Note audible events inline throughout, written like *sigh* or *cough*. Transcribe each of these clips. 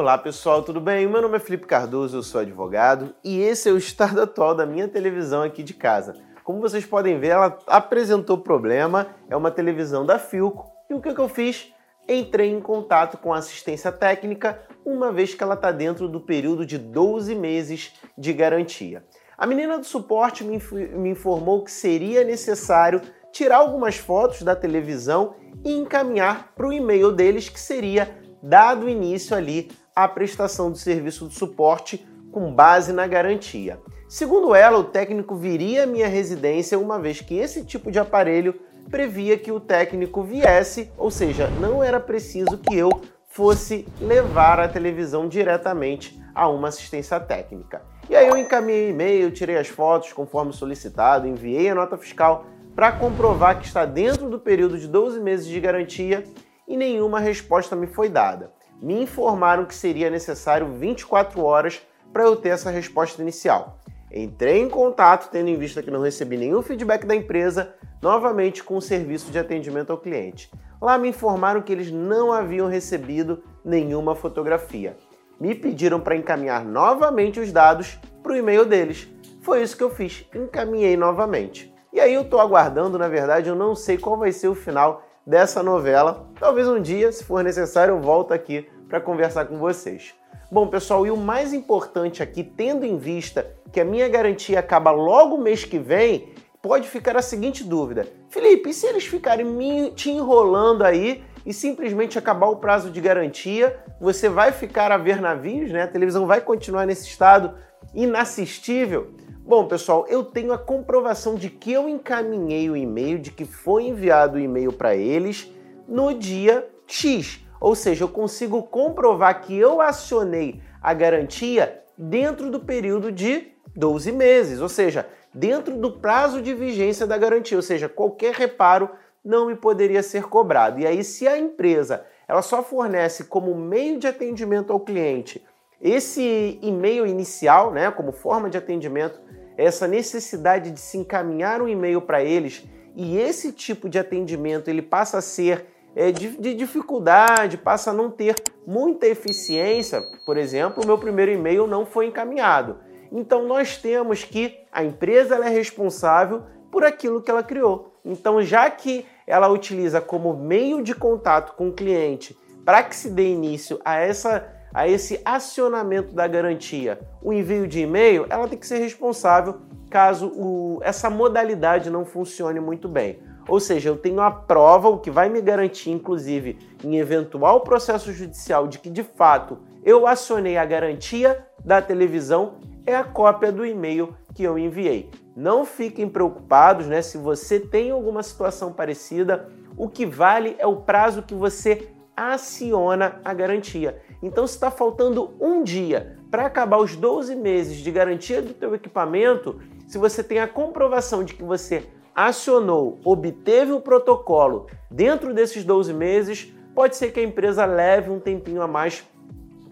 Olá pessoal, tudo bem? Meu nome é Felipe Cardoso, eu sou advogado e esse é o estado *laughs* atual da minha televisão aqui de casa. Como vocês podem ver, ela apresentou problema, é uma televisão da Filco e o que, que eu fiz? Entrei em contato com a assistência técnica, uma vez que ela está dentro do período de 12 meses de garantia. A menina do suporte me, me informou que seria necessário tirar algumas fotos da televisão e encaminhar para o e-mail deles, que seria dado início ali à prestação do serviço de suporte com base na garantia. Segundo ela, o técnico viria à minha residência uma vez que esse tipo de aparelho previa que o técnico viesse, ou seja, não era preciso que eu fosse levar a televisão diretamente a uma assistência técnica. E aí eu encaminhei e-mail, tirei as fotos conforme solicitado, enviei a nota fiscal para comprovar que está dentro do período de 12 meses de garantia e nenhuma resposta me foi dada. Me informaram que seria necessário 24 horas para eu ter essa resposta inicial. Entrei em contato, tendo em vista que não recebi nenhum feedback da empresa, novamente com o serviço de atendimento ao cliente. Lá me informaram que eles não haviam recebido nenhuma fotografia. Me pediram para encaminhar novamente os dados para o e-mail deles. Foi isso que eu fiz, encaminhei novamente. E aí eu estou aguardando, na verdade, eu não sei qual vai ser o final dessa novela. Talvez um dia, se for necessário, eu volto aqui para conversar com vocês. Bom, pessoal, e o mais importante aqui, tendo em vista que a minha garantia acaba logo mês que vem, pode ficar a seguinte dúvida: Felipe, e se eles ficarem me, te enrolando aí e simplesmente acabar o prazo de garantia, você vai ficar a ver navios, né? A televisão vai continuar nesse estado inassistível? Bom, pessoal, eu tenho a comprovação de que eu encaminhei o e-mail, de que foi enviado o e-mail para eles no dia X. Ou seja, eu consigo comprovar que eu acionei a garantia dentro do período de 12 meses, ou seja, dentro do prazo de vigência da garantia, ou seja, qualquer reparo não me poderia ser cobrado. E aí, se a empresa ela só fornece como meio de atendimento ao cliente esse e-mail inicial, né, como forma de atendimento, essa necessidade de se encaminhar um e-mail para eles e esse tipo de atendimento ele passa a ser é, de, de, dificuldade, passa a não ter muita eficiência. Por exemplo, o meu primeiro e-mail não foi encaminhado. Então nós temos que a empresa é responsável por aquilo que ela criou. Então, já que ela utiliza como meio de contato com o cliente para que se dê início a, essa, a esse acionamento da garantia, o envio de e-mail, ela tem que ser responsável caso o, essa modalidade não funcione muito bem. Ou seja, eu tenho a prova, o que vai me garantir, inclusive, em eventual processo judicial, de que de fato eu acionei a garantia da televisão, é a cópia do e-mail que eu enviei. Não fiquem preocupados, né? Se você tem alguma situação parecida, o que vale é o prazo que você aciona a garantia. Então, se está faltando um dia para acabar os 12 meses de garantia do teu equipamento, se você tem a comprovação de que você acionou, obteve o protocolo dentro desses 12 meses, pode ser que a empresa leve um tempinho a mais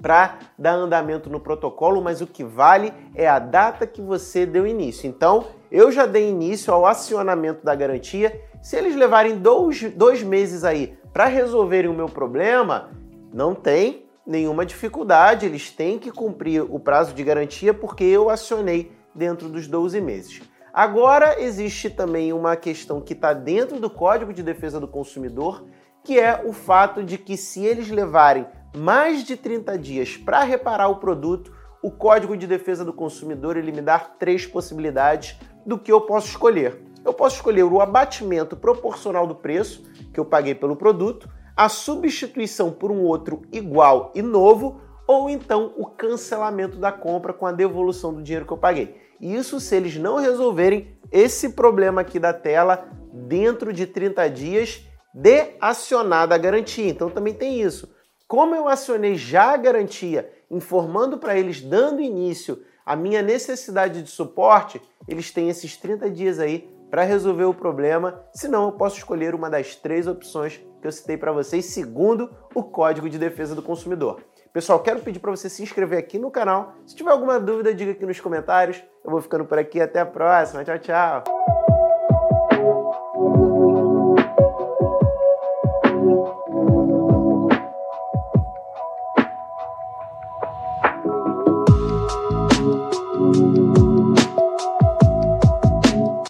para dar andamento no protocolo, mas o que vale é a data que você deu início. Então, eu já dei início ao acionamento da garantia. Se eles levarem dois, dois meses aí para resolverem o meu problema, não tem nenhuma dificuldade, eles têm que cumprir o prazo de garantia porque eu acionei dentro dos 12 meses. Agora existe também uma questão que está dentro do Código de Defesa do Consumidor, que é o fato de que se eles levarem mais de 30 dias para reparar o produto, o Código de Defesa do Consumidor ele me dá três possibilidades do que eu posso escolher. Eu posso escolher o abatimento proporcional do preço que eu paguei pelo produto, a substituição por um outro igual e novo, ou então o cancelamento da compra com a devolução do dinheiro que eu paguei. Isso se eles não resolverem esse problema aqui da tela dentro de 30 dias de acionada a garantia. Então também tem isso. Como eu acionei já a garantia, informando para eles, dando início à minha necessidade de suporte, eles têm esses 30 dias aí para resolver o problema. Senão, eu posso escolher uma das três opções que eu citei para vocês, segundo o Código de Defesa do Consumidor. Pessoal, quero pedir para você se inscrever aqui no canal. Se tiver alguma dúvida, diga aqui nos comentários. Eu vou ficando por aqui. Até a próxima. Tchau, tchau.